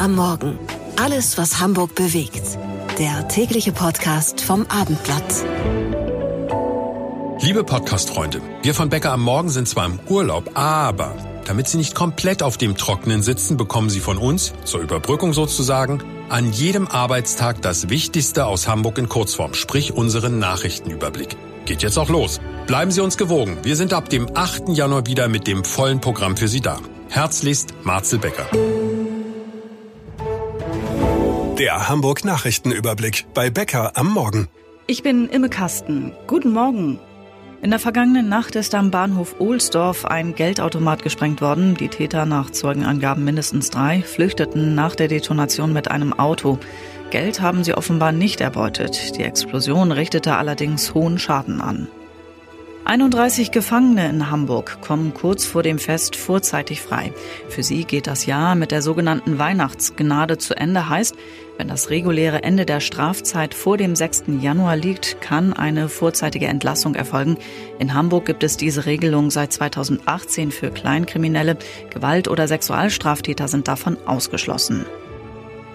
am Morgen. Alles, was Hamburg bewegt. Der tägliche Podcast vom Abendblatt. Liebe Podcast-Freunde, wir von Bäcker am Morgen sind zwar im Urlaub, aber damit Sie nicht komplett auf dem Trockenen sitzen, bekommen Sie von uns, zur Überbrückung sozusagen, an jedem Arbeitstag das Wichtigste aus Hamburg in Kurzform, sprich unseren Nachrichtenüberblick. Geht jetzt auch los. Bleiben Sie uns gewogen. Wir sind ab dem 8. Januar wieder mit dem vollen Programm für Sie da. Herzlichst Marcel Becker. Der Hamburg Nachrichtenüberblick bei Becker am Morgen. Ich bin Imme Kasten. Guten Morgen. In der vergangenen Nacht ist am Bahnhof Ohlsdorf ein Geldautomat gesprengt worden. Die Täter, nach Zeugenangaben mindestens drei, flüchteten nach der Detonation mit einem Auto. Geld haben sie offenbar nicht erbeutet. Die Explosion richtete allerdings hohen Schaden an. 31 Gefangene in Hamburg kommen kurz vor dem Fest vorzeitig frei. Für sie geht das Jahr mit der sogenannten Weihnachtsgnade zu Ende, heißt, wenn das reguläre Ende der Strafzeit vor dem 6. Januar liegt, kann eine vorzeitige Entlassung erfolgen. In Hamburg gibt es diese Regelung seit 2018 für Kleinkriminelle. Gewalt- oder Sexualstraftäter sind davon ausgeschlossen.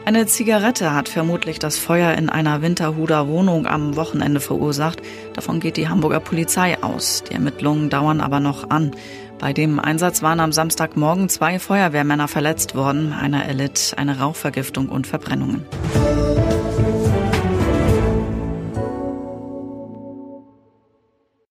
Eine Zigarette hat vermutlich das Feuer in einer Winterhuder Wohnung am Wochenende verursacht. Davon geht die Hamburger Polizei aus. Die Ermittlungen dauern aber noch an. Bei dem Einsatz waren am Samstagmorgen zwei Feuerwehrmänner verletzt worden. Einer erlitt eine Rauchvergiftung und Verbrennungen.